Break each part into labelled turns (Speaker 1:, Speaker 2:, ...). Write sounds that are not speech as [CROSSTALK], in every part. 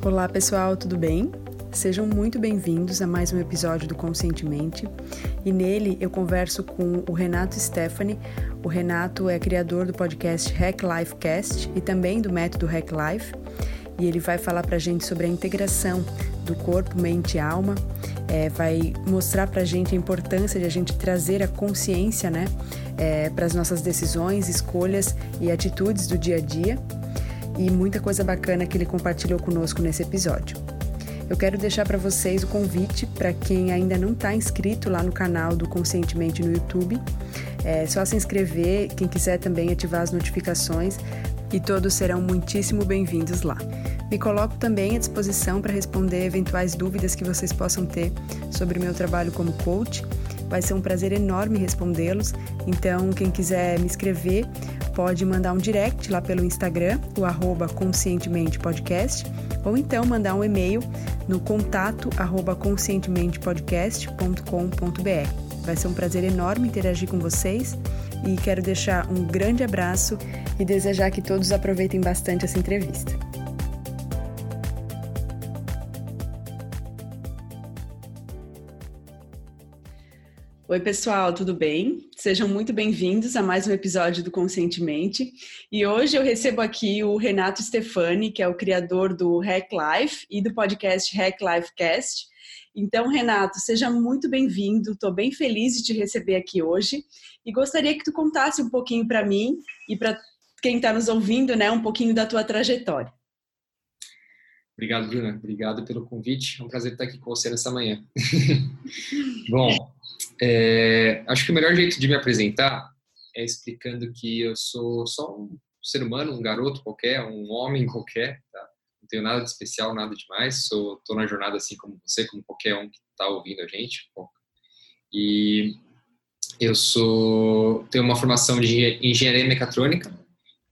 Speaker 1: Olá pessoal, tudo bem? Sejam muito bem-vindos a mais um episódio do Conscientemente e nele eu converso com o Renato Stephanie. O Renato é criador do podcast Hack Life Cast e também do método Hack Life e ele vai falar para gente sobre a integração do corpo, mente e alma, é, vai mostrar para gente a importância de a gente trazer a consciência né, é, para as nossas decisões, escolhas e atitudes do dia a dia e muita coisa bacana que ele compartilhou conosco nesse episódio. Eu quero deixar para vocês o convite para quem ainda não está inscrito lá no canal do Conscientemente no YouTube. É só se inscrever, quem quiser também ativar as notificações e todos serão muitíssimo bem-vindos lá. Me coloco também à disposição para responder eventuais dúvidas que vocês possam ter sobre o meu trabalho como coach. Vai ser um prazer enorme respondê-los. Então, quem quiser me escrever, pode mandar um direct lá pelo Instagram, o arroba conscientementepodcast, ou então mandar um e-mail no contato arroba conscientementepodcast.com.br. Vai ser um prazer enorme interagir com vocês e quero deixar um grande abraço e desejar que todos aproveitem bastante essa entrevista. Oi, pessoal, tudo bem? Sejam muito bem-vindos a mais um episódio do Conscientemente. E hoje eu recebo aqui o Renato Stefani, que é o criador do Hack Life e do podcast Hack Life Cast. Então, Renato, seja muito bem-vindo. Estou bem feliz de te receber aqui hoje e gostaria que tu contasse um pouquinho para mim e para quem está nos ouvindo, né, um pouquinho da tua trajetória.
Speaker 2: Obrigado, Bruna. Obrigado pelo convite. É um prazer estar aqui com você nessa manhã. [LAUGHS] Bom, é, acho que o melhor jeito de me apresentar é explicando que eu sou só um ser humano, um garoto qualquer, um homem qualquer, tá? Não tenho nada de especial, nada demais. Tô na jornada assim como você, como qualquer um que está ouvindo a gente. E eu sou tenho uma formação de engenharia mecatrônica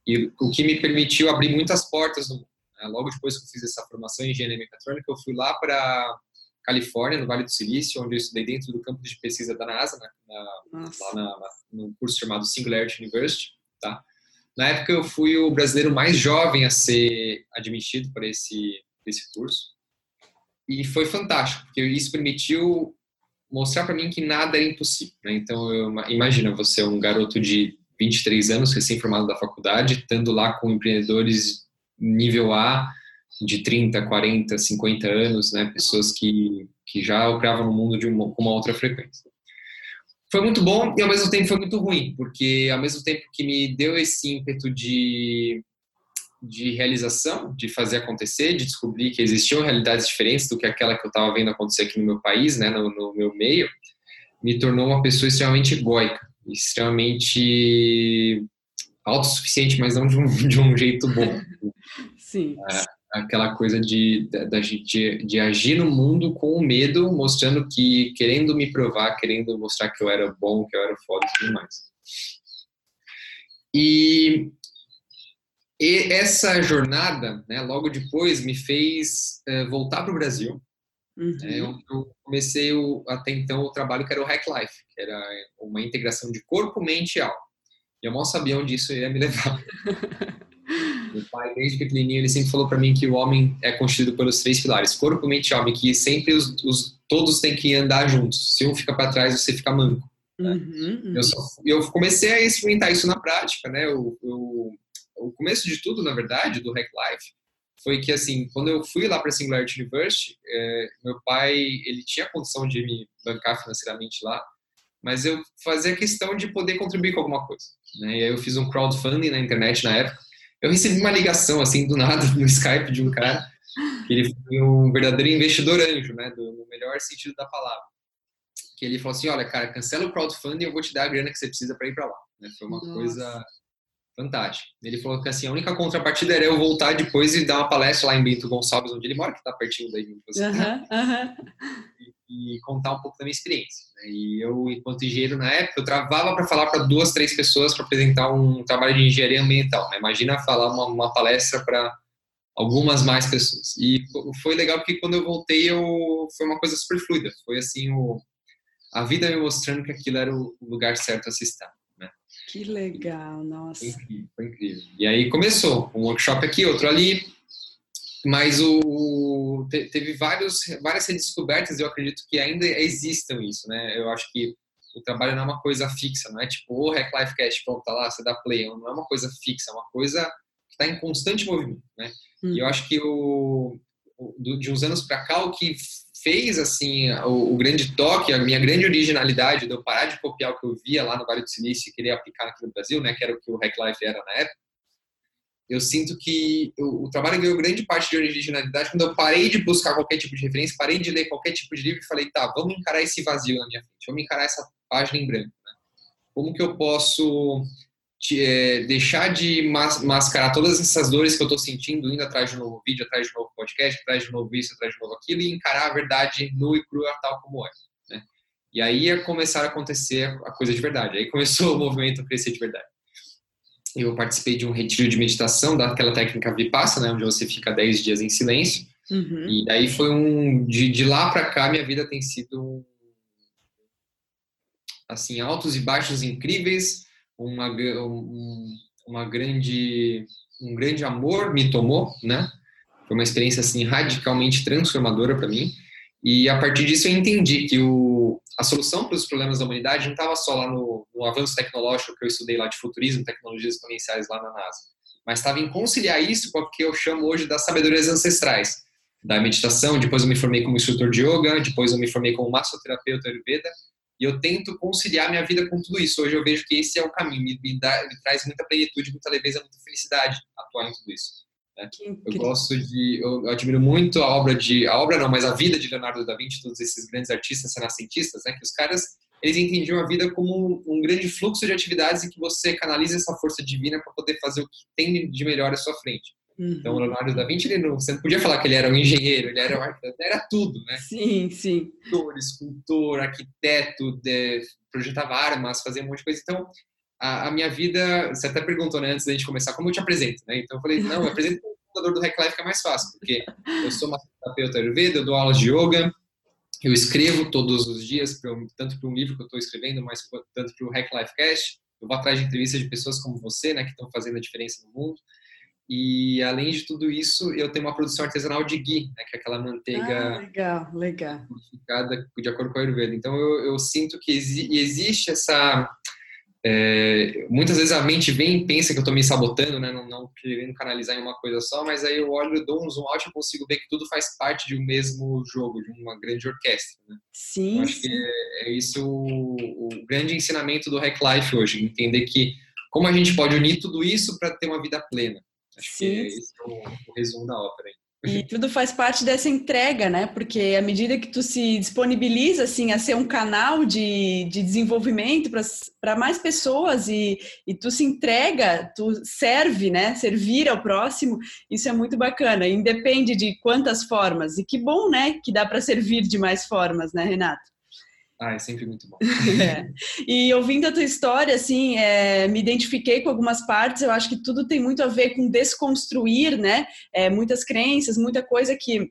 Speaker 2: e o que me permitiu abrir muitas portas no, né? logo depois que eu fiz essa formação em engenharia mecatrônica eu fui lá para Califórnia no Vale do Silício onde eu estudei dentro do campo de pesquisa da NASA na, na, lá na, na, no curso chamado Singularity University tá? Na época eu fui o brasileiro mais jovem a ser admitido para esse esse curso. E foi fantástico porque isso permitiu mostrar para mim que nada era impossível né? então eu, imagina você é um garoto de 23 anos, recém-formado da faculdade, estando lá com empreendedores nível A, de 30, 40, 50 anos, né, pessoas que, que já operavam no mundo de uma, com uma outra frequência. Foi muito bom e ao mesmo tempo foi muito ruim, porque ao mesmo tempo que me deu esse ímpeto de, de realização, de fazer acontecer, de descobrir que existiam realidades diferentes do que aquela que eu estava vendo acontecer aqui no meu país, né, no, no meu meio, me tornou uma pessoa extremamente egóica extremamente autossuficiente, mas não de um, [LAUGHS] de um jeito bom.
Speaker 1: Sim.
Speaker 2: É, aquela coisa de, de, de, de, agir no mundo com medo, mostrando que, querendo me provar, querendo mostrar que eu era bom, que eu era foda e tudo mais. E, e essa jornada, né, logo depois, me fez uh, voltar para o Brasil Uhum. É, eu, eu, comecei o, até então o trabalho que era o Hack Life, que era uma integração de corpo, mente e alma. E eu mal sabia onde isso ia me levar. [LAUGHS] Meu pai, desde pequenininho, ele sempre falou para mim que o homem é constituído pelos três pilares: corpo, mente e alma, que sempre os, os todos têm que andar juntos. Se um fica para trás, você fica manco. Né? Uhum, uhum. Eu, só, eu, comecei a experimentar isso na prática, né? O, começo de tudo, na verdade, do Hack Life, foi que assim, quando eu fui lá para a Singularity University, é, meu pai ele tinha condição de me bancar financeiramente lá, mas eu fazia questão de poder contribuir com alguma coisa. Né? E aí eu fiz um crowdfunding na internet na época. Eu recebi uma ligação assim do nada [LAUGHS] no Skype de um cara que ele foi um verdadeiro investidor anjo, né, do, no melhor sentido da palavra. Que ele falou assim, olha, cara, cancela o crowdfunding, eu vou te dar a grana que você precisa para ir para lá. Né? Foi uma Nossa. coisa fantástico. Ele falou que assim, a única contrapartida era eu voltar depois e dar uma palestra lá em Bento Gonçalves, onde ele mora, que está pertinho daí de você, e, e, contar um pouco da minha experiência. Né? E eu, enquanto engenheiro na época, eu travava para falar para duas, três pessoas para apresentar um trabalho de engenharia ambiental. Né? Imagina falar uma, uma palestra para algumas mais pessoas. E foi legal porque quando eu voltei, eu, foi uma coisa super fluida. Foi assim, o, a vida me mostrando que aquilo era o lugar certo a se estar.
Speaker 1: Que legal, nossa.
Speaker 2: Foi incrível, foi incrível. E aí começou, um workshop aqui, outro ali. Mas o, teve vários, várias redescobertas, eu acredito que ainda existam isso, né? Eu acho que o trabalho não é uma coisa fixa, não é tipo, o Hack Life Cash, pronto, tá lá, você dá play, não é uma coisa fixa, é uma coisa que está em constante movimento, né? Hum. E eu acho que o, o de uns anos para cá, o que fez assim o, o, grande toque, a minha grande originalidade de eu parar de copiar o que eu via lá no Vale do Silício e querer aplicar aqui no Brasil, né, que era o que o Hack Life era na época, eu sinto que o, trabalho ganhou grande parte de originalidade quando eu parei de buscar qualquer tipo de referência, parei de ler qualquer tipo de livro e falei, tá, vamos encarar esse vazio na minha frente, vamos encarar essa página em branco. Né? Como que eu posso te, é, deixar de mas, mascarar todas essas dores que eu estou sentindo, indo atrás de um novo vídeo, atrás de um novo podcast, atrás de um novo isso, atrás de um novo aquilo, e encarar a verdade nua e crua tal como é. Né? E aí ia começar a acontecer a coisa de verdade. Aí começou [LAUGHS] o movimento a crescer de verdade eu participei de um retiro de meditação daquela técnica Vipassana, né, onde você fica 10 dias em silêncio. Uhum. E daí foi um. De, de lá para cá, minha vida tem sido. Assim, altos e baixos incríveis, uma, um, uma grande. Um grande amor me tomou, né? Foi uma experiência, assim, radicalmente transformadora para mim. E a partir disso eu entendi que o, a solução para os problemas da humanidade não estava só lá no, no, avanço tecnológico que eu estudei lá de futurismo, tecnologias exponenciais lá na NASA, mas estava em conciliar isso com o que eu chamo hoje das sabedorias ancestrais, da meditação. Depois eu me formei como instrutor de yoga, depois eu me formei como massoterapeuta ayurveda, e eu tento conciliar minha vida com tudo isso. Hoje eu vejo que esse é o caminho, me, dá, me traz muita plenitude, muita leveza, muita felicidade atuar em tudo isso. Né? Eu gosto de, eu, admiro muito a obra de, a obra não, mas a vida de Leonardo da Vinci, todos esses grandes artistas renascentistas, né? Que os caras eles entendiam a vida como um grande fluxo de atividades em que você canaliza essa força divina para poder fazer o que tem de melhor à sua frente. Uhum. Então, Leonardo da Vinci, ele não, você não podia falar que ele era um engenheiro, ele era um arquiteto, era tudo, né?
Speaker 1: Sim, sim.
Speaker 2: Pintor, escultor, arquiteto, de, projetava armas, fazia um monte de coisa. Então, a, a, minha vida, você até perguntou né, antes da gente começar, como eu te apresento, né? Então eu falei, não, eu apresento como fundador do Hack Life que é mais fácil, porque eu sou uma terapeuta ayurveda, eu dou aulas de yoga, eu escrevo todos os dias, tanto para um livro que eu estou escrevendo, mas tanto para o Hack Life Cast, eu vou atrás de entrevistas de pessoas como você, né, que estão fazendo a diferença no mundo. E além de tudo isso, eu tenho uma produção artesanal de ghee, né, que é aquela manteiga
Speaker 1: ah, legal, legal.
Speaker 2: modificada de acordo com a Ayurveda. Então eu, eu sinto que exi existe essa é, muitas vezes a mente vem e pensa que eu estou me sabotando, né? Não, não, querendo canalizar em uma coisa só, mas aí eu olho, dou um zoom out e consigo ver que tudo faz parte de um mesmo jogo, de uma grande orquestra. Né?
Speaker 1: Sim. Eu
Speaker 2: acho que é, é isso o, o, grande ensinamento do Hack Life hoje, entender que como a gente pode unir tudo isso para ter uma vida plena. Acho Sim. que esse é o, o resumo da ópera. Aí.
Speaker 1: E tudo faz parte dessa entrega, né? Porque à medida que tu se disponibiliza assim a ser um canal de, de desenvolvimento para mais pessoas e, e tu se entrega, tu serve, né? Servir ao próximo, isso é muito bacana. Independe de quantas formas. E que bom, né? Que dá para servir de mais formas, né, Renato?
Speaker 2: Ah, é sempre muito bom.
Speaker 1: é. E ouvindo a tua história, assim, é, me identifiquei com algumas partes. Eu acho que tudo tem muito a ver com desconstruir, né? É, muitas crenças, muita coisa que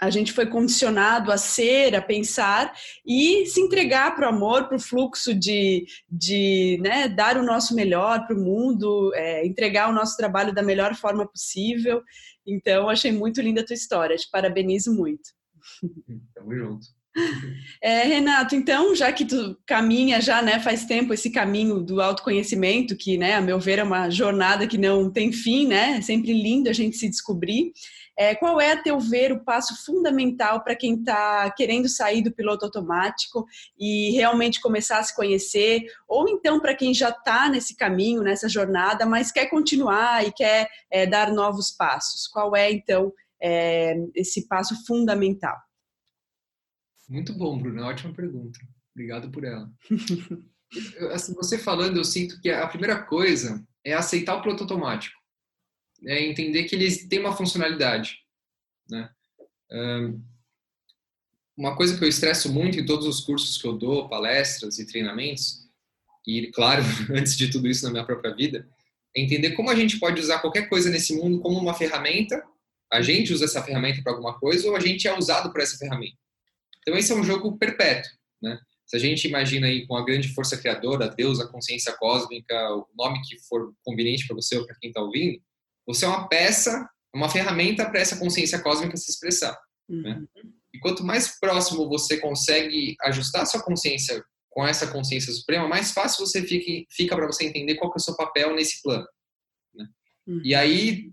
Speaker 1: a gente foi condicionado a ser, a pensar e se entregar para o amor, para o fluxo de, de né, dar o nosso melhor para o mundo, é, entregar o nosso trabalho da melhor forma possível. Então, achei muito linda a tua história. Te parabenizo muito.
Speaker 2: Tamo junto. [LAUGHS]
Speaker 1: É, Renato, então, já que tu caminha já, né, faz tempo esse caminho do autoconhecimento, que, né, a meu ver, é uma jornada que não tem fim, né, é sempre lindo a gente se descobrir. É, qual é, a teu ver, o passo fundamental para quem está querendo sair do piloto automático e realmente começar a se conhecer? Ou então para quem já está nesse caminho, nessa jornada, mas quer continuar e quer é, dar novos passos? Qual é, então, é, esse passo fundamental?
Speaker 2: Muito bom, Bruno. Ótima pergunta. Obrigado por ela. [LAUGHS] assim, você falando, eu sinto que a primeira coisa é aceitar o piloto automático. É entender que eles têm uma funcionalidade. Né? uma coisa que eu estresso muito em todos os cursos que eu dou, palestras e treinamentos, e claro, [LAUGHS] antes de tudo isso na minha própria vida, é entender como a gente pode usar qualquer coisa nesse mundo como uma ferramenta. A gente usa essa ferramenta para alguma coisa ou a gente é usado por essa ferramenta. Então esse é um jogo perpétuo, né? Se a gente imagina aí com a grande força criadora, Deus, a consciência cósmica, o nome que for conveniente para você ou para quem está ouvindo, você é uma peça uma ferramenta para essa consciência cósmica se expressar. Uhum. Né? E quanto mais próximo você consegue ajustar sua consciência com essa consciência suprema, mais fácil você fica, fica para você entender qual é o seu papel nesse plano. Né? Uhum. E aí,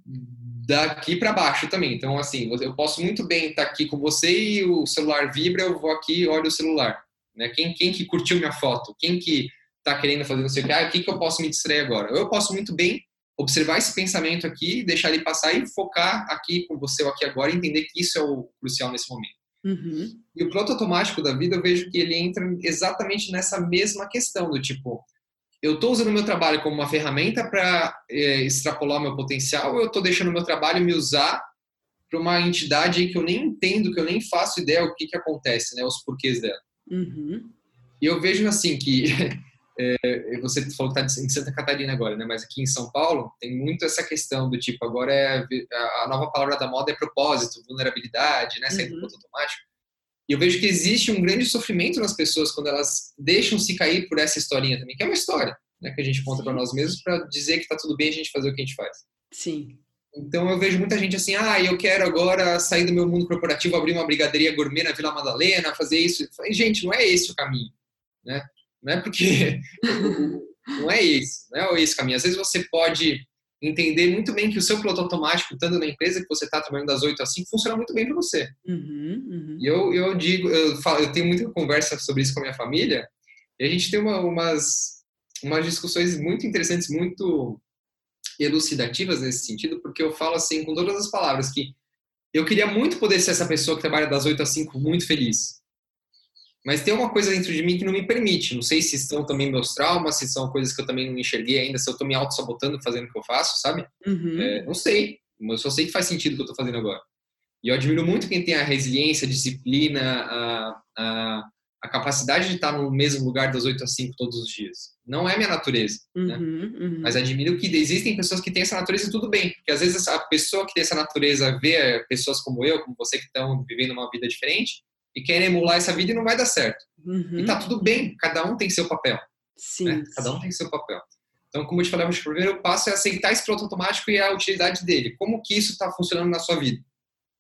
Speaker 2: daqui para baixo também. Então, assim, eu posso muito bem estar aqui com você e o celular vibra, eu vou aqui e olho o celular. Né? Quem, quem que curtiu minha foto? Quem que está querendo fazer não sei o que? Ah, o que, que eu posso me distrair agora? Eu posso muito bem observar esse pensamento aqui, deixar ele passar e focar aqui com você ou aqui agora e entender que isso é o crucial nesse momento. Uhum. E o piloto automático da vida, eu vejo que ele entra exatamente nessa mesma questão do tipo, eu estou usando o meu trabalho como uma ferramenta para é, extrapolar o meu potencial ou eu estou deixando o meu trabalho me usar para uma entidade que eu nem entendo, que eu nem faço ideia o que, que acontece, né, os porquês dela. Uhum. E eu vejo assim que [LAUGHS] é, você falou que está em Santa Catarina agora, né? Mas aqui em São Paulo tem muito essa questão do tipo agora é a nova palavra da moda é propósito, vulnerabilidade, né? Sair uhum. do ponto automático. E eu vejo que existe um grande sofrimento nas pessoas quando elas deixam se cair por essa historinha também, que é uma história, né? Que a gente conta para nós mesmos para dizer que está tudo bem a gente fazer o que a gente faz.
Speaker 1: Sim.
Speaker 2: Então eu vejo muita gente assim, ah, eu quero agora sair do meu mundo corporativo, abrir uma brigaderia gourmet na Vila Madalena, fazer isso. Gente, não é esse o caminho, né? Não é porque [LAUGHS] não é esse, não é esse caminho. Às vezes você pode entender muito bem que o seu piloto automático, estando na empresa que você está trabalhando das 8 às 5, funciona muito bem para você. Uhum, uhum. E eu, eu digo, eu, falo, eu tenho muita conversa sobre isso com a minha família, e a gente tem uma, umas, umas discussões muito interessantes, muito elucidativas nesse sentido, porque eu falo assim com todas as palavras que eu queria muito poder ser essa pessoa que trabalha das 8 às 5 muito feliz. Mas tem uma coisa dentro de mim que não me permite. Não sei se são também meus traumas, se são coisas que eu também não enxerguei ainda, se eu estou me auto-sabotando fazendo o que eu faço, sabe? Uhum. É, não sei. Eu só sei que faz sentido o que eu estou fazendo agora. E eu admiro muito quem tem a resiliência, a disciplina, a, a, a, capacidade de estar no mesmo lugar das 8 às 5 todos os dias. Não é minha natureza, né? uhum, né? uhum. Mas admiro que existem pessoas que têm essa natureza e tudo bem. Porque às vezes a pessoa que tem essa natureza vê pessoas como eu, como você, que estão vivendo uma vida diferente, e querem emular essa vida e não vai dar certo. Uhum. E tá tudo bem, cada um tem seu papel. Sim. Né? Cada um tem seu papel. Então, como eu te falei, o primeiro passo é aceitar esse piloto automático e a utilidade dele. Como que isso está funcionando na sua vida?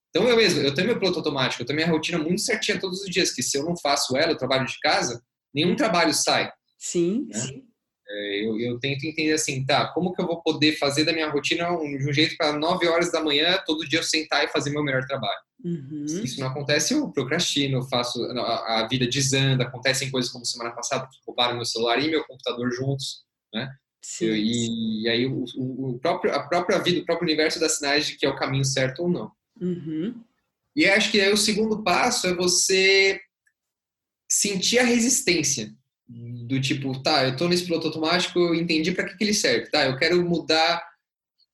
Speaker 2: Então, eu mesmo, eu tenho meu piloto automático, eu tenho minha rotina muito certinha todos os dias, que se eu não faço ela, eu trabalho de casa, nenhum trabalho sai.
Speaker 1: Sim, né? sim.
Speaker 2: É, eu, eu, tento entender assim, tá, como que eu vou poder fazer da minha rotina um, de um jeito para 9 horas da manhã, todo dia eu sentar e fazer meu melhor trabalho. Uhum. Se isso não acontece, eu procrastino, faço a, a, vida desanda, acontecem coisas como semana passada, que roubaram meu celular e meu computador juntos, né? Eu, e, e, aí o, o, próprio, a própria vida, o próprio universo dá sinais de que é o caminho certo ou não. Uhum. E acho que aí o segundo passo é você sentir a resistência do tipo, tá, eu tô nesse piloto automático, eu entendi para que, que ele serve, tá, eu quero mudar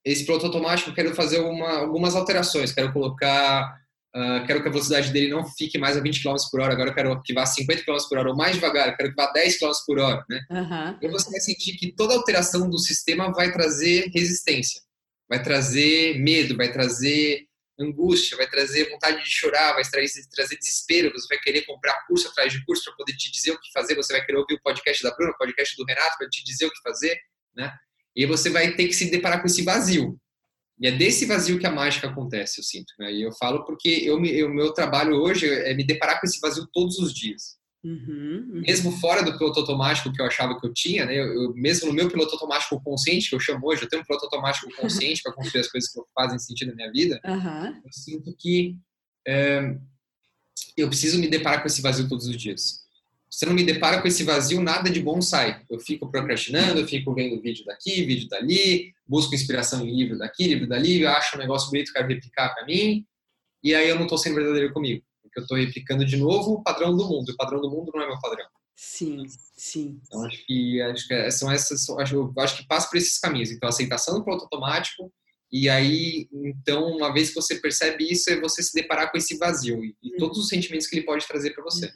Speaker 2: esse piloto automático, eu quero fazer uma, algumas alterações, quero colocar, uh, quero que a velocidade dele não fique mais a 20 km por hora, agora eu quero que vá 50 km por hora, ou mais devagar, quero que vá 10 km por hora, né? Uhum. E você vai sentir que toda alteração do sistema vai trazer resistência, vai trazer medo, vai trazer angústia, vai trazer vontade de chorar, vai trazer, trazer desespero, você vai querer comprar curso atrás de curso para poder te dizer o que fazer, você vai querer ouvir o podcast da Bruna, o podcast do Renato para te dizer o que fazer, né? E você vai ter que se deparar com esse vazio. E é desse vazio que a mágica acontece, eu sinto. Né? E eu falo porque eu, o meu trabalho hoje é me deparar com esse vazio todos os dias. Uhum, uhum. Mesmo fora do piloto automático que eu achava que eu tinha, né? Eu, eu, mesmo no meu piloto automático consciente, que eu chamo hoje, eu tenho um piloto automático [LAUGHS] consciente para construir as coisas que fazem sentido na minha vida, uhum. eu sinto que é, eu preciso me deparar com esse vazio todos os dias. Se eu não me depara com esse vazio, nada de bom sai. Eu fico procrastinando, eu fico vendo vídeo daqui, vídeo dali, busco inspiração em livro daqui, livro dali, acho um negócio bonito, quero replicar para mim, e aí eu não estou sendo verdadeiro comigo porque eu estou replicando de novo o padrão do mundo. O padrão do mundo não é meu padrão.
Speaker 1: Sim, sim.
Speaker 2: Então acho que acho que são essas, acho, acho que passa por esses caminhos. Então aceitação do piloto automático e aí, então, uma vez que você percebe isso, é você se deparar com esse vazio e, e todos os sentimentos que ele pode trazer para você.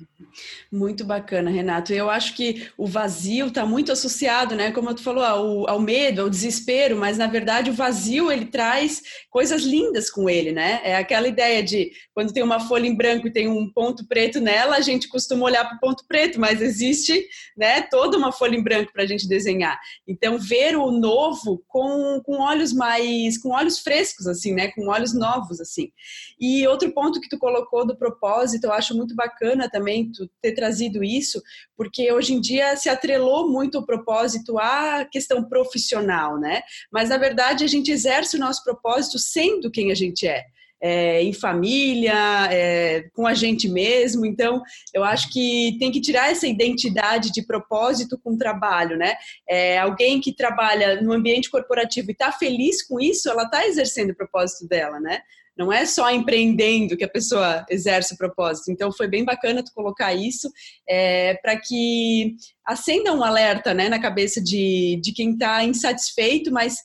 Speaker 1: Muito bacana, Renato. Eu acho que o vazio está muito associado, né? Como tu falou, ao, ao, medo, ao desespero, mas na verdade o vazio ele traz coisas lindas com ele, né? É aquela ideia de quando tem uma folha em branco e tem um ponto preto nela, a gente costuma olhar para o ponto preto, mas existe, né? Toda uma folha em branco para a gente desenhar. Então, ver o novo com, com olhos mais com olhos frescos, assim, né? Com olhos novos, assim. E outro ponto que tu colocou do propósito, eu acho muito bacana também tu ter trazido isso, porque hoje em dia se atrelou muito o propósito à questão profissional, né? Mas na verdade a gente exerce o nosso propósito sendo quem a gente é é, em família, é, com a gente mesmo. Então, eu acho que tem que tirar essa identidade de propósito com o trabalho, né? É, alguém que trabalha no ambiente corporativo e está feliz com isso, ela está exercendo o propósito dela, né? Não é só empreendendo que a pessoa exerce o propósito. Então, foi bem bacana tu colocar isso é, para que acenda um alerta né, na cabeça de, de quem está insatisfeito, mas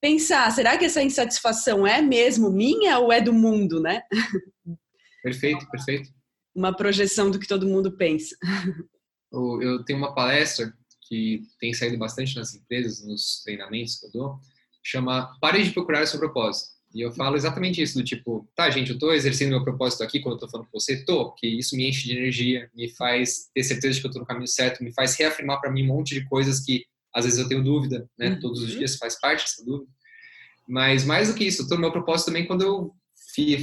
Speaker 1: pensar, será que essa insatisfação é mesmo minha ou é do mundo, né?
Speaker 2: Perfeito, perfeito.
Speaker 1: Uma projeção do que todo mundo pensa.
Speaker 2: Eu tenho uma palestra que tem saído bastante nas empresas, nos treinamentos que eu dou, chama Pare de procurar o seu propósito. E eu falo exatamente isso, do tipo, tá, gente, eu tô exercendo meu propósito aqui quando eu tô falando com você, tô, que isso me enche de energia, me faz ter certeza de que eu tô no caminho certo, me faz reafirmar para mim um monte de coisas que às vezes eu tenho dúvida, né? Uhum. Todos os dias faz parte dessa dúvida. Mas mais do que isso, eu tô no meu propósito também quando eu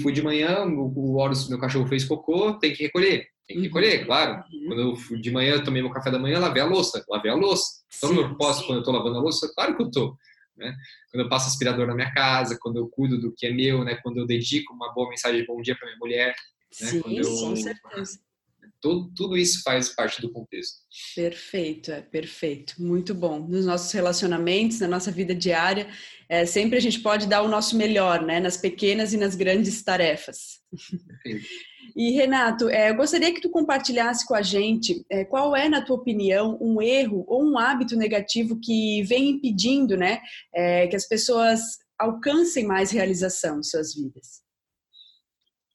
Speaker 2: fui de manhã, o Horus, meu cachorro fez cocô, tem que recolher. Tem que uhum. recolher, claro. Uhum. Quando eu fui de manhã, eu tomei meu café da manhã, lavei a louça. Lavei a louça. Estou no meu propósito quando eu tô lavando a louça? Claro que eu tô. Né? Quando eu passo aspirador na minha casa, quando eu cuido do que é meu, né? Quando eu dedico uma boa mensagem de bom dia para minha mulher.
Speaker 1: Né? Sim,
Speaker 2: eu,
Speaker 1: com certeza
Speaker 2: tudo, tudo isso faz parte do contexto.
Speaker 1: Perfeito, é perfeito. Muito bom. Nos nossos relacionamentos, na nossa vida diária, é, sempre a gente pode dar o nosso melhor, né? Nas pequenas e nas grandes tarefas. Perfeito. [LAUGHS] E Renato, é, eu gostaria que tu compartilhasse com a gente é, qual é, na tua opinião, um erro ou um hábito negativo que vem impedindo, né, é, que as pessoas alcancem mais realização em suas vidas.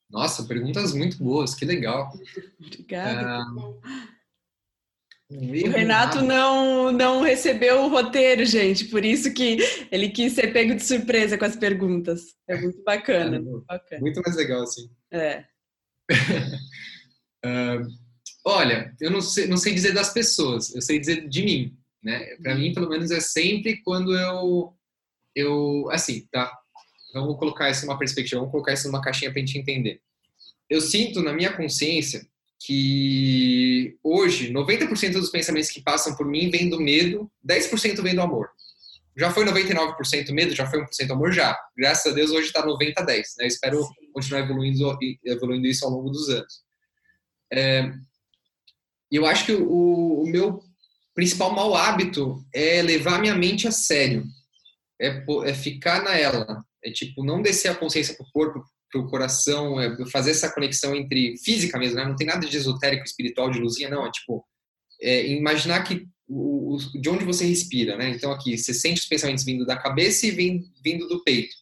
Speaker 2: Nossa, perguntas muito boas, que legal.
Speaker 1: Obrigada. Um o Renato não, não recebeu o roteiro, gente, por isso que ele quis ser pego de surpresa com as perguntas. É muito bacana. É, muito, bacana.
Speaker 2: muito mais legal, assim.
Speaker 1: É.
Speaker 2: uh, [LAUGHS] olha, eu não sei, não sei dizer das pessoas, eu sei dizer de mim. Né? Para mim, pelo menos, é sempre quando eu, eu. Assim, tá? Vamos colocar isso numa perspectiva, vamos colocar isso numa caixinha para a gente entender. Eu sinto na minha consciência que hoje 90% dos pensamentos que passam por mim vêm do medo, 10% vem do amor. Já foi 99% medo, já foi 1% amor, já. Graças a Deus hoje está 90 a 10. Né? espero Sim. continuar evoluindo, evoluindo isso ao longo dos anos. É, eu acho que o, o meu principal mau hábito é levar minha mente a sério. É, é ficar na ela. É tipo, não descer a consciência pro corpo, pro coração, é fazer essa conexão entre física mesmo, né? Não tem nada de esotérico, espiritual, de luzinha, não. É tipo, é, imaginar que o, o, de onde você respira, né? Então aqui, você sente os pensamentos vindo da cabeça e vindo, vindo do peito.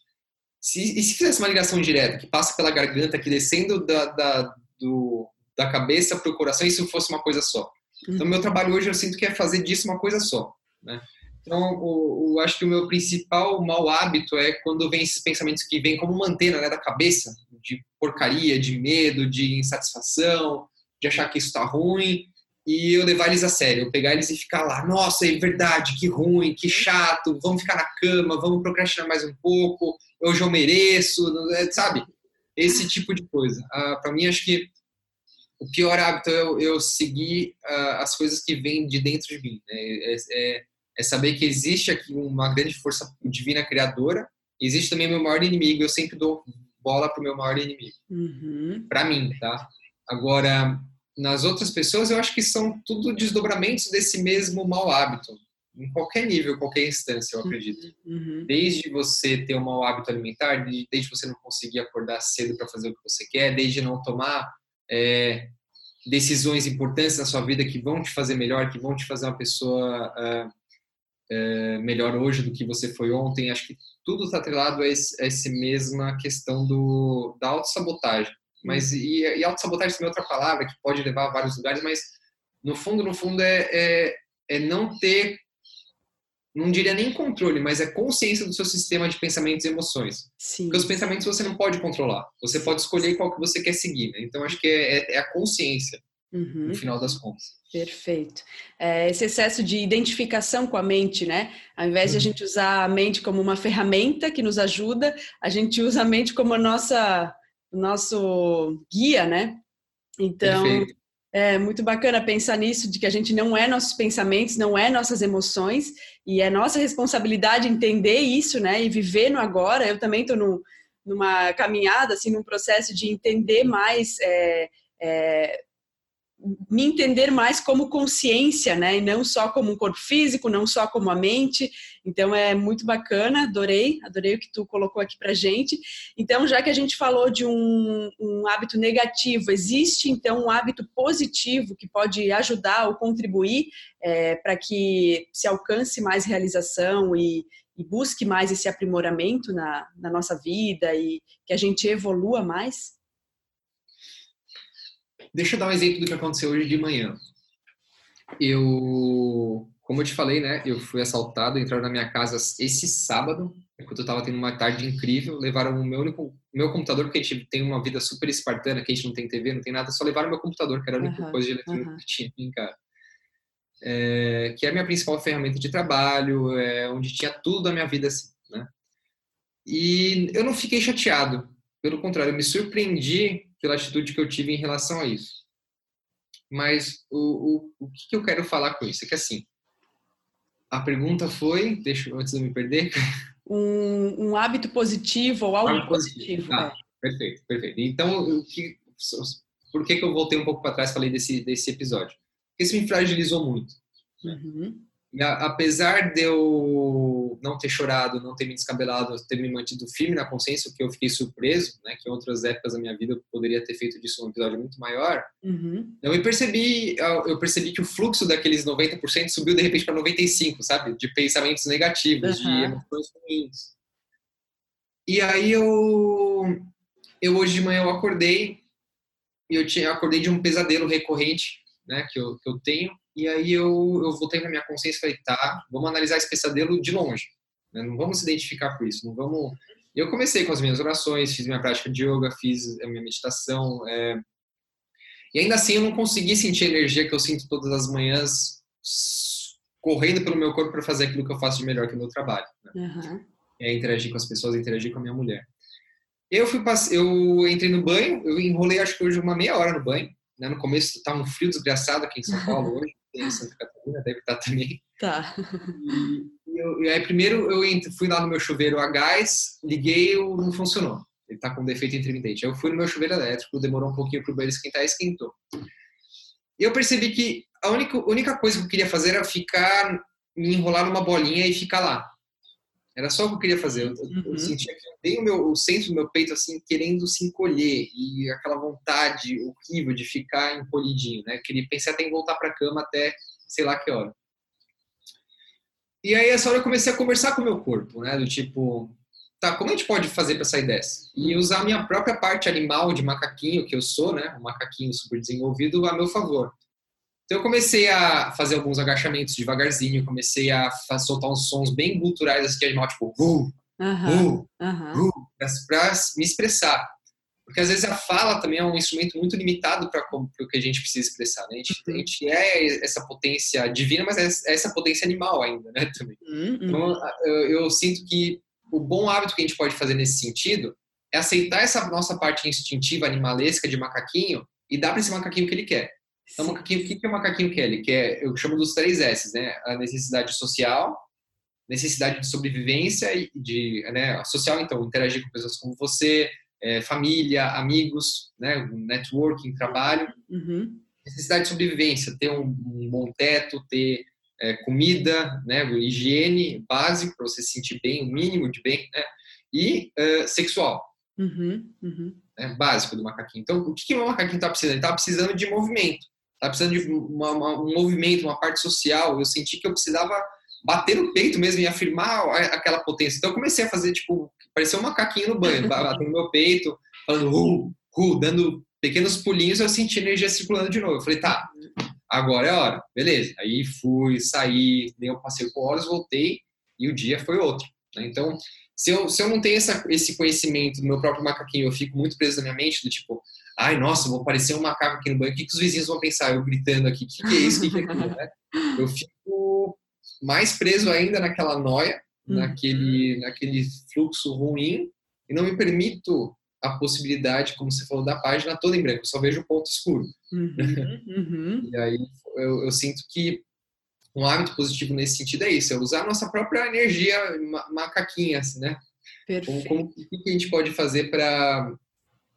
Speaker 2: Se, e se fizesse uma ligação direta, que passa pela garganta, que descendo da, da, do, da cabeça para o coração, se fosse uma coisa só. Então, meu trabalho hoje eu sinto que é fazer disso uma coisa só. Né? Então, o, o, acho que o meu principal mau hábito é quando vem esses pensamentos que vêm como uma antena né, da cabeça, de porcaria, de medo, de insatisfação, de achar que isso está ruim, e eu levar eles a sério, eu pegar eles e ficar lá, nossa, é verdade, que ruim, que chato, vamos ficar na cama, vamos procrastinar mais um pouco, hoje eu mereço, é, sabe? Esse tipo de coisa. Ah, Para mim, acho que o pior hábito é eu, eu seguir ah, as coisas que vêm de dentro de mim. Né? É, é, é saber que existe aqui uma grande força divina criadora, existe também meu maior inimigo, eu sempre dou bola pro meu maior inimigo.
Speaker 1: Uhum.
Speaker 2: Para mim, tá? Agora, nas outras pessoas, eu acho que são tudo desdobramentos desse mesmo mau hábito, em qualquer nível, qualquer instância, eu acredito.
Speaker 1: Uhum.
Speaker 2: Desde você ter um mau hábito alimentar, desde você não conseguir acordar cedo para fazer o que você quer, desde não tomar é, decisões importantes na sua vida que vão te fazer melhor, que vão te fazer uma pessoa uh, é, melhor hoje do que você foi ontem. Acho que tudo está atrelado a, esse, a essa mesma questão do, da autossabotagem. Mas, e, e autossabotagem também é outra palavra que pode levar a vários lugares, mas no fundo, no fundo, é, é, é não ter, não diria nem controle, mas é consciência do seu sistema de pensamentos e emoções.
Speaker 1: Sim.
Speaker 2: Porque os pensamentos você não pode controlar. Você pode escolher qual que você quer seguir. Né? Então, acho que é, é, é a consciência. Uhum. no final das contas.
Speaker 1: Perfeito. É, esse excesso de identificação com a mente, né? Ao invés de a uhum. gente usar a mente como uma ferramenta que nos ajuda, a gente usa a mente como a nossa nosso guia, né? Então, Perfeito. é muito bacana pensar nisso, de que a gente não é nossos pensamentos, não é nossas emoções, e é nossa responsabilidade entender isso, né? E viver no agora. Eu também estou numa caminhada, assim, num processo de entender mais é, é, me entender mais como consciência, né? E não só como um corpo físico, não só como a mente. Então é muito bacana, adorei, adorei o que tu colocou aqui pra gente. Então, já que a gente falou de um, um hábito negativo, existe então um hábito positivo que pode ajudar ou contribuir é, para que se alcance mais realização e, e busque mais esse aprimoramento na, na nossa vida e que a gente evolua mais?
Speaker 2: Deixa eu dar um exemplo do que aconteceu hoje de manhã. Eu, como eu te falei, né? Eu fui assaltado, entraram na minha casa esse sábado, enquanto eu estava tendo uma tarde incrível. Levaram o meu único, meu computador, porque a gente tem uma vida super espartana, que a gente não tem TV, não tem nada, só levaram o meu computador, que era a única uhum, coisa de eletrônica uhum. que tinha em casa. É, que é a minha principal ferramenta de trabalho, é onde tinha tudo da minha vida assim, né? E eu não fiquei chateado, pelo contrário, eu me surpreendi pela atitude que eu tive em relação a isso. Mas o, o, o que, eu quero falar com isso? É que assim, a pergunta foi, deixa eu antes de eu me perder. [LAUGHS]
Speaker 1: Um, um hábito positivo ou algo hábito positivo. positivo ah,
Speaker 2: é. Perfeito, perfeito. Então, o que, por que, que eu voltei um pouco para trás e falei desse, desse episódio? Porque isso me fragilizou muito. Uhum. Apesar de eu não ter chorado, não ter me descabelado, ter me mantido firme na consciência, o que eu fiquei surpreso, né, que em outras épocas da minha vida eu poderia ter feito disso um episódio muito maior, uhum. eu me percebi, eu percebi que o fluxo daqueles 90% subiu de repente para 95, sabe, de pensamentos negativos, uhum. de emoções ruins. E aí eu, eu hoje de manhã eu acordei e eu tinha eu acordei de um pesadelo recorrente, né, que eu, que eu tenho e aí eu, eu voltei para minha consciência e falei, tá, vamos analisar esse pesadelo de longe. Né? Não vamos se identificar com isso, não vamos... Eu comecei com as minhas orações, fiz minha prática de yoga, fiz a minha meditação. É... E ainda assim eu não consegui sentir a energia que eu sinto todas as manhãs correndo pelo meu corpo para fazer aquilo que eu faço de melhor, que o meu trabalho. Né? Uhum. É interagir com as pessoas, interagir com a minha mulher. Eu fui eu entrei no banho, eu enrolei acho que hoje uma meia hora no banho. Né? No começo tá um frio desgraçado aqui em São Paulo [LAUGHS] hoje em Santa Catarina, deve estar também.
Speaker 1: Tá.
Speaker 2: E, eu, e aí primeiro eu fui lá no meu chuveiro a gás, liguei, não funcionou. Ele está com defeito intermitente. Eu fui no meu chuveiro elétrico, demorou um pouquinho para o banheiro esquentar, esquentou. E eu percebi que a única, única coisa que eu queria fazer era ficar, me enrolar numa bolinha e ficar lá. Era só o que eu queria fazer. Eu, uhum. eu sentia que bem o, meu, o centro do meu peito assim querendo se encolher e aquela vontade horrível de ficar encolhidinho, né? Queria pensar até em voltar para a cama até sei lá que hora. E aí essa hora eu comecei a conversar com o meu corpo, né? Do tipo, tá, como a gente pode fazer para sair dessa? E usar a minha própria parte animal de macaquinho que eu sou, né? Um macaquinho super desenvolvido a meu favor. Então eu comecei a fazer alguns agachamentos devagarzinho, comecei a soltar uns sons bem culturais assim, é animal, tipo, uh, uh, uh, para me expressar. Porque às vezes a fala também é um instrumento muito limitado para o que a gente precisa expressar. Né? A, gente, a, gente, é essa potência divina, mas é essa potência animal ainda, né? [LAUGHS] Também. Uhum. Então eu, eu sinto que o bom hábito que a gente pode fazer nesse sentido é aceitar essa nossa parte instintiva, animalesca de macaquinho e dar para esse macaquinho o que ele quer. Então, o macaquinho, o que, o macaquinho quer? Ele quer, eu chamo dos três S, né? A necessidade social, necessidade de sobrevivência e de, né? social, então, interagir com pessoas como você, é, família, amigos, né? Networking, trabalho. Uhum. Necessidade de sobrevivência, ter um, um bom teto, ter é, comida, né? Higiene básico para você se sentir bem, o mínimo de bem, né? E uh, sexual. Uhum, uhum. Né, básico do macaquinho. Então, o que, que o macaquinho está precisando? Ele está precisando de movimento tá precisando de uma, uma, um movimento, uma parte social. Eu senti que eu precisava bater no peito mesmo e afirmar aquela potência. Então eu comecei a fazer, tipo, parecia um macaquinho no banho, [LAUGHS] batendo no meu peito, falando, uh, uh, dando pequenos pulinhos, eu senti energia circulando de novo. Eu falei, tá, agora é a hora. Beleza. Aí fui, saí, dei um passeio por horas, voltei e o dia foi outro. Né? Então, se eu, se eu não tenho essa, esse conhecimento do meu próprio macaquinho, eu fico muito preso na minha mente do tipo, ai, nossa, vou parecer um macaco aqui no banco, o que, que os vizinhos vão pensar? Eu gritando aqui, o que, que é isso? Que que é aquilo, né? Eu fico mais preso ainda naquela noia, uhum. naquele, naquele fluxo ruim, e não me permito a possibilidade, como você falou, da página toda em branco, eu só vejo o ponto escuro. Uhum, uhum. [LAUGHS] e aí eu, eu, sinto que um hábito positivo nesse sentido é isso, é usar a nossa própria energia macaquinha, assim, né? Perfeito. Como, como, o que a gente pode fazer para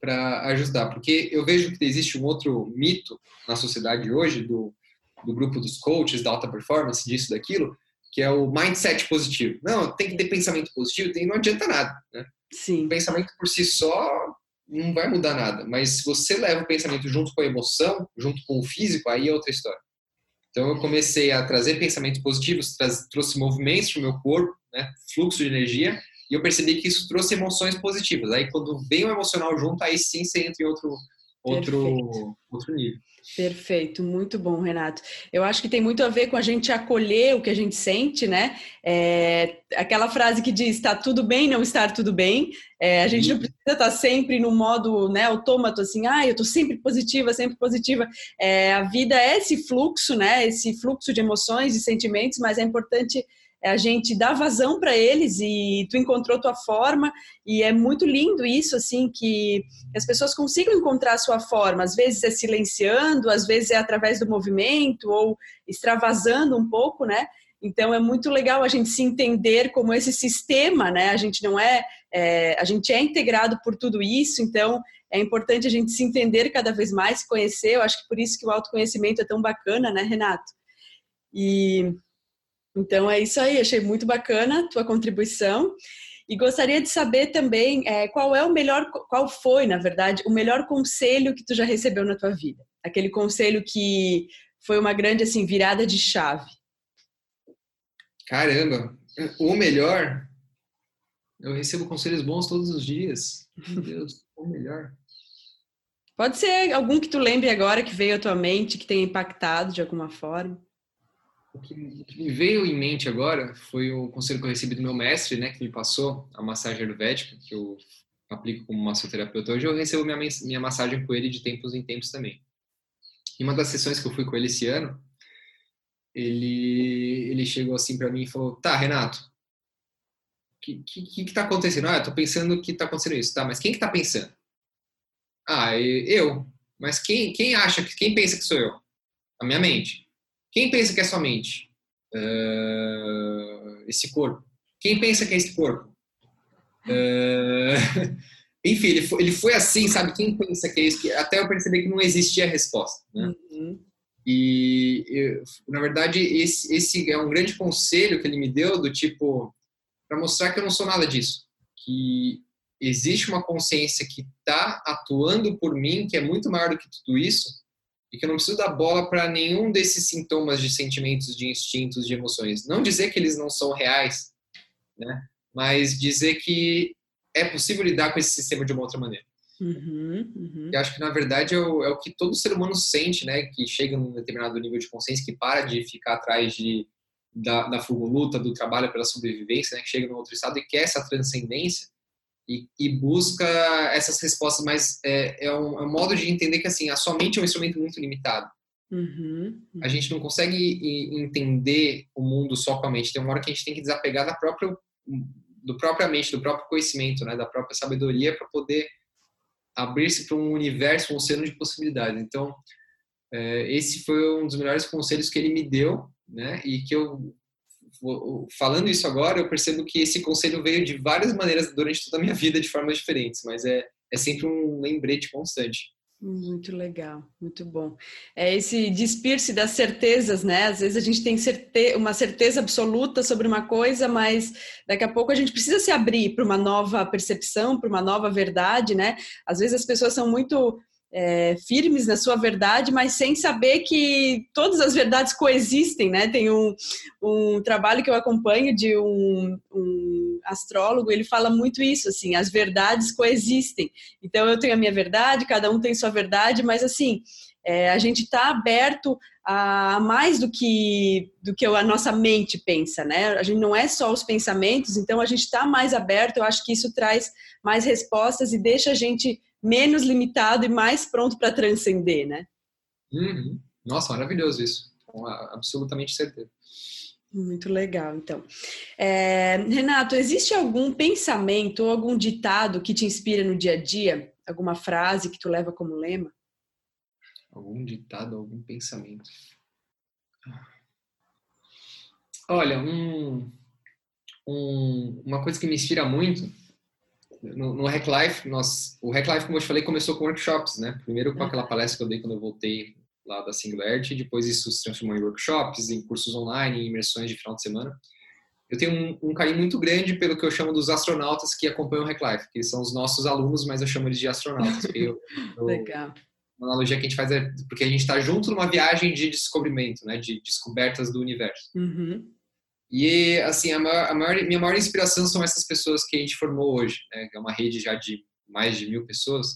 Speaker 2: para ajudar? Porque eu vejo que existe um outro mito na sociedade hoje do, do grupo dos coaches da alta performance, disso, daquilo, que é o mindset positivo. Não, tem que ter pensamento positivo, tem, não adianta nada, né? Sim. O pensamento por si só não vai mudar nada, mas se você leva o pensamento junto com a emoção, junto com o físico, aí é outra história. Então eu comecei a trazer pensamentos positivos, trouxe movimentos para o meu corpo, né, fluxo de energia, e eu percebi que isso trouxe emoções positivas. Aí quando vem o emocional junto, aí sim você entra em outro outro outro nível.
Speaker 1: Perfeito, muito bom, Renato. Eu acho que tem muito a ver com a gente acolher o que a gente sente, né? É, aquela frase que diz está tudo bem não estar tudo bem. É, a gente não precisa estar sempre no modo né, autômato, assim, ah, eu estou sempre positiva, sempre positiva. É, a vida é esse fluxo, né? Esse fluxo de emoções e sentimentos, mas é importante a gente dá vazão para eles e tu encontrou tua forma e é muito lindo isso assim que as pessoas consigam encontrar a sua forma. Às vezes é silenciando às vezes é através do movimento ou extravasando um pouco né? Então é muito legal a gente se entender como esse sistema né? A gente não é, é a gente é integrado por tudo isso então é importante a gente se entender cada vez mais se conhecer. Eu acho que por isso que o autoconhecimento é tão bacana né Renato? E então é isso aí, achei muito bacana a tua contribuição. E gostaria de saber também é, qual é o melhor, qual foi, na verdade, o melhor conselho que tu já recebeu na tua vida. Aquele conselho que foi uma grande assim virada de chave.
Speaker 2: Caramba, o melhor. Eu recebo conselhos bons todos os dias. Meu [LAUGHS] Deus, o melhor.
Speaker 1: Pode ser algum que tu lembre agora que veio à tua mente, que tenha impactado de alguma forma.
Speaker 2: O que, me veio em mente agora foi o conselho que eu recebi do meu mestre, né, que me passou a massagem ayurvédica, que eu aplico como massoterapeuta hoje. Eu recebo minha, minha massagem com ele de tempos em tempos também. Em uma das sessões que eu fui com ele esse ano, ele, ele chegou assim para mim e falou: Tá, Renato, o que, que, que tá acontecendo? Ah, eu tô pensando que tá acontecendo isso. Tá, mas quem que tá pensando? Ah, eu. Mas quem, quem acha que, quem pensa que sou eu? A minha mente. Quem pensa que é sua mente? Uh, esse corpo. Quem pensa que é esse corpo? Uh, [LAUGHS] enfim, ele foi, ele foi, assim, sabe? Quem pensa que é isso? Até eu percebi que não existia resposta. Né? Uhum. E, eu, na verdade, esse, esse é um grande conselho que ele me deu, do tipo, para mostrar que eu não sou nada disso. Que existe uma consciência que está atuando por mim, que é muito maior do que tudo isso, e que eu não preciso dar bola para nenhum desses sintomas de sentimentos, de instintos, de emoções. Não dizer que eles não são reais, né? Mas dizer que é possível lidar com esse sistema de uma outra maneira. Uhum, uhum. Eu acho que na verdade é o, é o, que todo ser humano sente, né? Que chega num determinado nível de consciência, que para de ficar atrás de da, da luta, do trabalho pela sobrevivência, né? Que chega num outro estado e quer essa transcendência e, e busca essas respostas, mas é, é, um, é, um, modo de entender que assim a sua mente é um instrumento muito limitado. Uhum, uhum. A gente não consegue entender o mundo só com a mente. Tem uma hora que a gente tem que desapegar da própria do própria mente, do próprio conhecimento, né, da própria sabedoria para poder abrir-se para um universo, um oceano de possibilidades. Então, é, esse foi um dos melhores conselhos que ele me deu, né, e que eu falando isso agora, eu percebo que esse conselho veio de várias maneiras durante toda a minha vida, de formas diferentes, mas é, é sempre um lembrete constante.
Speaker 1: Muito legal, muito bom. É esse despir-se das certezas, né? Às vezes a gente tem certe uma certeza absoluta sobre uma coisa, mas daqui a pouco a gente precisa se abrir para uma nova percepção, para uma nova verdade, né? Às vezes as pessoas são muito é, firmes na sua verdade, mas sem saber que todas as verdades coexistem, né? Tem um, um trabalho que eu acompanho de um, um, astrólogo, ele fala muito isso, assim, as verdades coexistem. Então eu tenho a minha verdade, cada um tem sua verdade, mas assim, é, a gente está aberto a mais do que do que a nossa mente pensa, né? A gente não é só os pensamentos, então a gente está mais aberto. Eu acho que isso traz mais respostas e deixa a gente menos limitado e mais pronto para transcender, né?
Speaker 2: Uhum. Nossa, maravilhoso isso. Com absolutamente certeza.
Speaker 1: Muito legal, então. É, Renato, existe algum pensamento ou algum ditado que te inspira no dia a dia? Alguma frase que tu leva como lema?
Speaker 2: Algum ditado, algum pensamento? Olha, um, um, uma coisa que me inspira muito no, no Hack Life, nós, o Hack Life, como eu te falei, começou com workshops, né? Primeiro com aquela palestra que eu dei quando eu voltei lá da Singularity, depois isso se transformou em workshops, em cursos online, em imersões de final de semana. Eu tenho um, um, carinho muito grande pelo que eu chamo dos astronautas que acompanham o Hack Life, que são os nossos alunos, mas eu chamo eles de astronautas. Eu,
Speaker 1: eu, Legal.
Speaker 2: Uma analogia que a gente faz é porque a gente está junto numa viagem de descobrimento, né, de descobertas do universo.
Speaker 1: Uhum.
Speaker 2: E, assim, a, maior, a maior, minha maior inspiração são essas pessoas que a gente formou hoje, né? É uma rede já de mais de mil pessoas.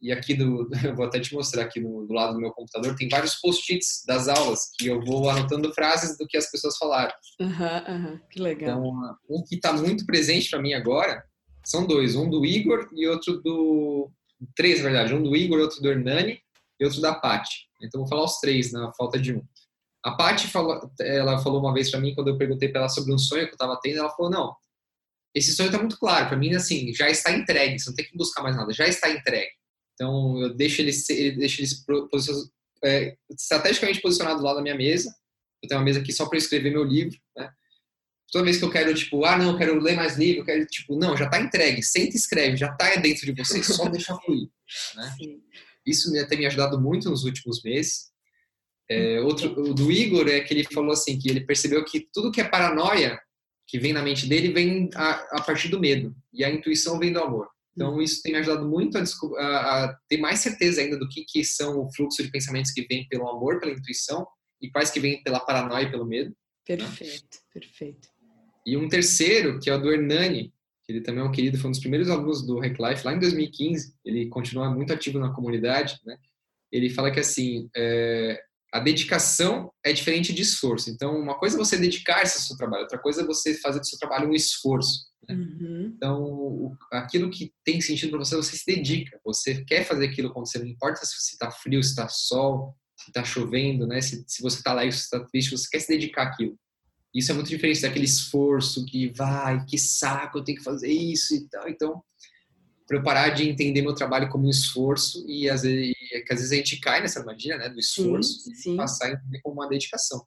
Speaker 2: E aqui, do, [LAUGHS] eu vou até te mostrar aqui do, do lado do meu computador, tem vários post-its das aulas que eu vou anotando frases do que as pessoas falaram.
Speaker 1: Uhum, uhum, que legal.
Speaker 2: Então, um que está muito presente para mim agora são dois, um do Igor e outro do... Três, na verdade. Um do Igor, outro do Hernani e outro da Paty. Então, vou falar os três, na falta de um. A Paty falou, ela falou uma vez para mim, quando eu perguntei para ela sobre um sonho que eu estava tendo, ela falou, não, esse sonho está muito claro, para mim, assim, já está entregue, você não tem que buscar mais nada, já está entregue. Então, eu deixo ele, deixo ele é, estrategicamente posicionado lá na minha mesa, eu tenho uma mesa aqui só para escrever meu livro, né? Toda vez que eu quero, tipo, ah, não, eu quero ler mais livro, eu quero, tipo, não, já está entregue, senta e escreve, já está dentro de você, só deixa fluir, né? Isso tem me ajudado muito nos últimos meses. É, outro, do Igor é que ele falou assim que ele percebeu que tudo que é paranoia que vem na mente dele vem a, a partir do medo e a intuição vem do amor. Então isso tem me ajudado muito a, a, a ter mais certeza ainda do que, que são o fluxo de pensamentos que vem pelo amor, pela intuição e quais que vêm pela paranoia e pelo medo.
Speaker 1: Perfeito, né? perfeito.
Speaker 2: E um terceiro que é o do Hernani, que ele também é um querido, foi um dos primeiros alunos do Hack Life lá em 2015. Ele continua muito ativo na comunidade, né? Ele fala que assim é, a dedicação é diferente de esforço. Então, uma coisa é você dedicar-se ao seu trabalho, outra coisa é você fazer do seu trabalho um esforço. Né?
Speaker 1: Uhum.
Speaker 2: Então, aquilo que tem sentido para você, você se dedica. Você quer fazer aquilo acontecer, não importa se está frio, se está sol, se está chovendo, né? Se, se você está lá e você está triste, você quer se dedicar àquilo. Isso é muito diferente daquele esforço que vai, que saco, eu tenho que fazer isso e tal. Então, para eu parar de entender meu trabalho como um esforço e às vezes, que às vezes a gente cai nessa armadilha, né, do esforço sim, sim. e passar a entender como uma dedicação.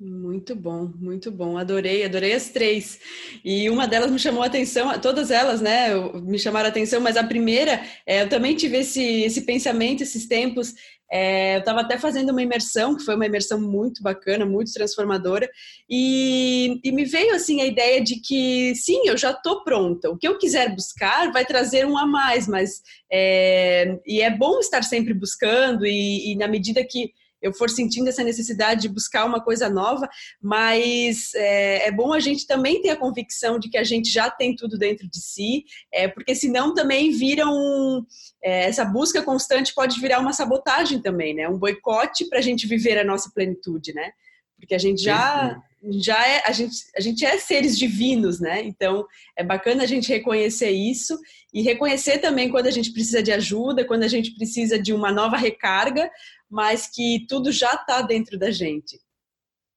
Speaker 1: Muito bom, muito bom. Adorei, adorei as três. E uma delas me chamou a atenção, todas elas, né, me chamaram a atenção, mas a primeira, é, eu também tive esse, esse pensamento esses tempos. É, eu estava até fazendo uma imersão, que foi uma imersão muito bacana, muito transformadora, e, e me veio assim a ideia de que sim, eu já estou pronta. O que eu quiser buscar vai trazer um a mais, mas é, e é bom estar sempre buscando, e, e na medida que eu for sentindo essa necessidade de buscar uma coisa nova, mas é, é, bom a gente também ter a convicção de que a gente já tem tudo dentro de si, é, porque senão também vira um. É, essa busca constante pode virar uma sabotagem também, né? Um boicote para a gente viver a nossa plenitude, né? Porque a gente já. Já é, a gente, a gente é seres divinos, né? Então é bacana a gente reconhecer isso e reconhecer também quando a gente precisa de ajuda, quando a gente precisa de uma nova recarga, mas que tudo já está dentro da gente.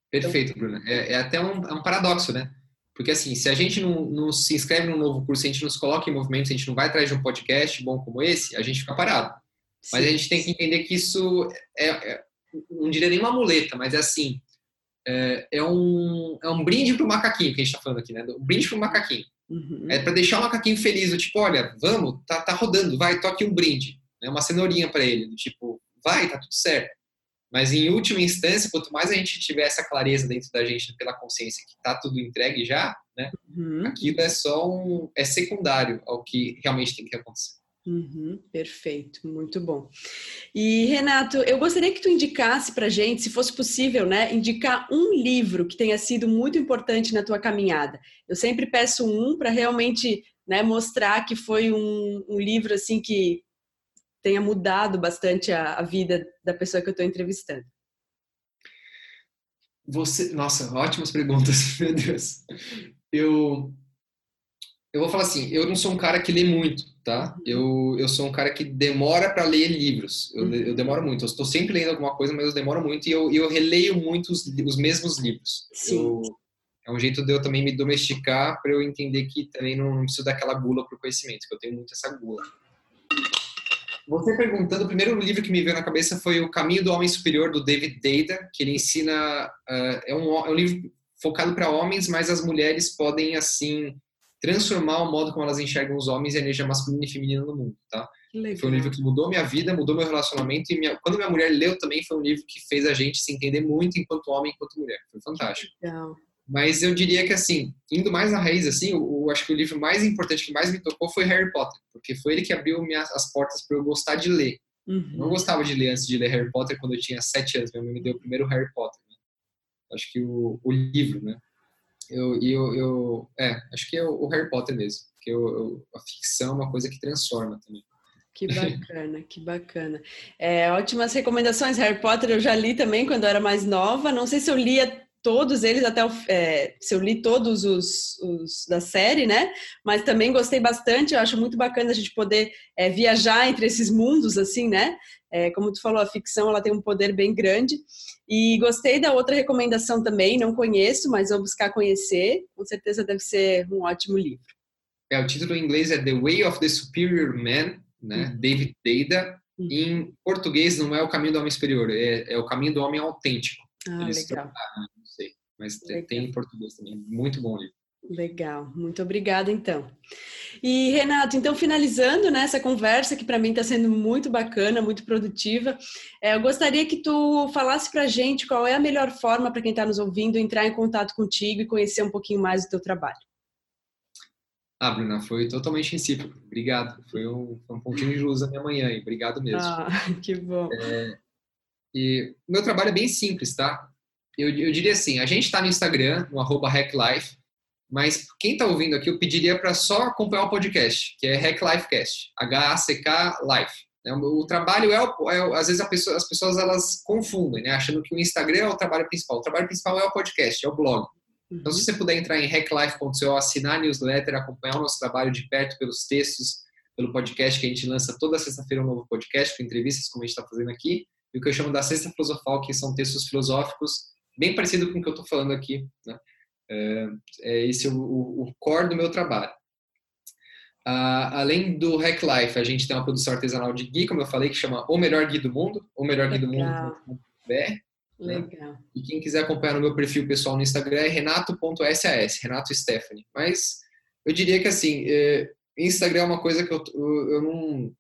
Speaker 2: Perfeito. Bruna. É, é até um, é um, paradoxo, né? Porque assim, se a gente não, não, se inscreve num novo curso, se a gente não se coloca em movimento, se a gente não vai atrás de um podcast bom como esse, a gente fica parado. Sim. Mas a gente tem que entender que isso é, é não diria nem uma muleta, mas é assim, é, é um, é um brinde para o macaquinho que a gente está falando aqui, né? Um brinde para o macaquinho.
Speaker 1: Uhum.
Speaker 2: É para deixar o macaquinho feliz, do tipo, olha, vamos, tá, tá rodando, vai, toque um brinde. É uma cenourinha para ele, do tipo, vai, tá tudo certo. Mas em última instância, quanto mais a gente tiver essa clareza dentro da gente pela consciência que tá tudo entregue já, né?
Speaker 1: Uhum.
Speaker 2: Aquilo é só um é secundário ao que realmente tem que acontecer.
Speaker 1: Uhum, perfeito, muito bom. E Renato, eu gostaria que tu indicasse para gente, se fosse possível, né, indicar um livro que tenha sido muito importante na tua caminhada. Eu sempre peço um para realmente né, mostrar que foi um, um livro assim que tenha mudado bastante a, a vida da pessoa que eu estou entrevistando?
Speaker 2: Você, nossa, ótimas perguntas, [LAUGHS] meu Deus. Eu, eu vou falar assim, eu não sou um cara que lê muito, tá? Eu, eu sou um cara que demora para ler livros. Eu, eu, demoro muito. Eu estou sempre lendo alguma coisa, mas eu demoro muito e eu, eu releio muito os, os mesmos livros. Sim. Eu, é um jeito de eu também me domesticar para eu entender que também não, não preciso daquela gula para o conhecimento, que eu tenho muito essa gula. Você perguntando, o primeiro livro que me veio na cabeça foi O Caminho do Homem Superior, do David Deida, que ele ensina. Uh, é, um, é um livro focado para homens, mas as mulheres podem, assim, transformar o modo como elas enxergam os homens e a energia masculina e feminina no mundo, tá? Foi um livro que mudou minha vida, mudou meu relacionamento e minha, quando minha mulher leu também foi um livro que fez a gente se entender muito enquanto homem, enquanto mulher. Foi fantástico. Legal. Mas eu diria que, assim, indo mais na raiz, assim, eu, eu, acho que o livro mais importante que mais me tocou foi Harry Potter, porque foi ele que abriu minha, as portas para eu gostar de ler. Uhum. Eu não gostava de ler antes de ler Harry Potter quando eu tinha sete anos. Minha mãe me deu o primeiro Harry Potter. Né? Acho que o, o livro, né? Eu, eu, eu, é, acho que é o, Harry Potter mesmo, porque eu, a ficção é uma coisa que transforma também.
Speaker 1: Que [LAUGHS] bacana, que bacana. É, ótimas recomendações. Harry Potter eu já li também quando eu era mais nova. Não sei se eu lia todos eles até o, é, se eu li todos os, os, da série, né? Mas também gostei bastante. Eu acho muito bacana a gente poder é, viajar entre esses mundos, assim, né? É, como tu falou, a ficção ela tem um poder bem grande. E gostei da outra recomendação também. Não conheço, mas vou buscar conhecer. Com certeza deve ser um ótimo livro.
Speaker 2: É, o título em inglês é The Way of the Superior Man, né? Uhum. David Deida. Uhum. Em português não é o caminho do homem superior, é, é o caminho do homem autêntico.
Speaker 1: Ah, Eles legal
Speaker 2: mas Legal. tem em português também. Muito bom livro.
Speaker 1: Legal, muito obrigada então. E Renato, então finalizando né, conversa que para mim está sendo muito bacana, muito produtiva, é, eu gostaria que tu falasse para a gente qual é a melhor forma para quem está nos ouvindo entrar em contato contigo e conhecer um pouquinho mais do teu trabalho.
Speaker 2: Ah, Bruna, foi totalmente recíproco. Obrigado. Foi um, um pontinho de luz na minha manhã. E obrigado mesmo.
Speaker 1: Ah, [LAUGHS] que bom.
Speaker 2: É, e meu trabalho é bem simples, tá? Eu, eu diria assim, a gente está no Instagram, no arroba HackLife, mas quem está ouvindo aqui, eu pediria para só acompanhar o podcast, que é HackLifeCast, H-A-C-K Life. Né? O trabalho é, o, é, às vezes pessoa, as pessoas elas confundem, né? achando que o Instagram é o trabalho principal. O trabalho principal é o podcast, é o blog. Então, se uhum. você puder entrar em hacklife.co, assinar a newsletter, acompanhar o nosso trabalho de perto pelos textos, pelo podcast que a gente lança toda sexta-feira um novo podcast com entrevistas, como a gente está fazendo aqui, e o que eu chamo da Sexta Filosofal, que são textos filosóficos bem parecido com o que eu estou falando aqui. Né? É, é esse o, o, core do meu trabalho. Além do Hack Life, a gente tem uma produção artesanal de gui, como eu falei, que chama O Melhor Gui do Mundo, o melhor gui do.
Speaker 1: Legal. Né?
Speaker 2: E quem quiser acompanhar no meu perfil pessoal no Instagram é renato.sas, Renato Stephanie. Mas eu diria que assim, é, Instagram é uma coisa que eu, eu, eu não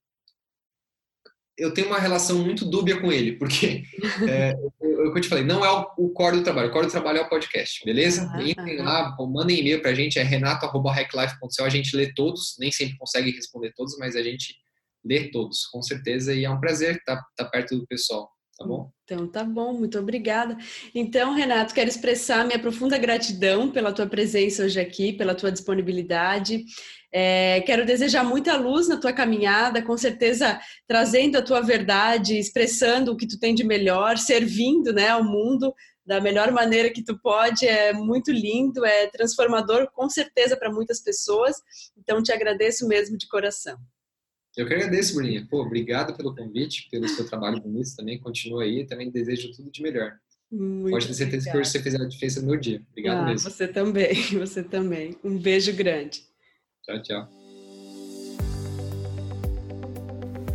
Speaker 2: eu tenho uma relação muito dúbia com ele, porque [LAUGHS] é, eu, eu te falei, não é o, o core do trabalho, o core do trabalho é o podcast, beleza? Uhum, Entrem uhum. lá, mandem e-mail pra gente, é renato.hacklife.co, a gente lê todos, nem sempre consegue responder todos, mas a gente lê todos, com certeza, e é um prazer estar, estar perto do pessoal. Tá bom?
Speaker 1: Então tá bom, muito obrigada. Então, Renato, quero expressar minha profunda gratidão pela tua presença hoje aqui, pela tua disponibilidade. É, quero desejar muita luz na tua caminhada, com certeza trazendo a tua verdade, expressando o que tu tem de melhor, servindo né, ao mundo da melhor maneira que tu pode. É muito lindo, é transformador, com certeza, para muitas pessoas. Então, te agradeço mesmo de coração.
Speaker 2: Eu que agradeço, Bruninha. Pô, obrigado pelo convite, pelo seu trabalho bonito também. Continua aí. Também desejo tudo de melhor. Muito Pode ter certeza obrigada. que hoje você fez a diferença no meu dia. Obrigado ah, mesmo.
Speaker 1: Você também, [LAUGHS] você também. Um beijo grande.
Speaker 2: Tchau, tchau.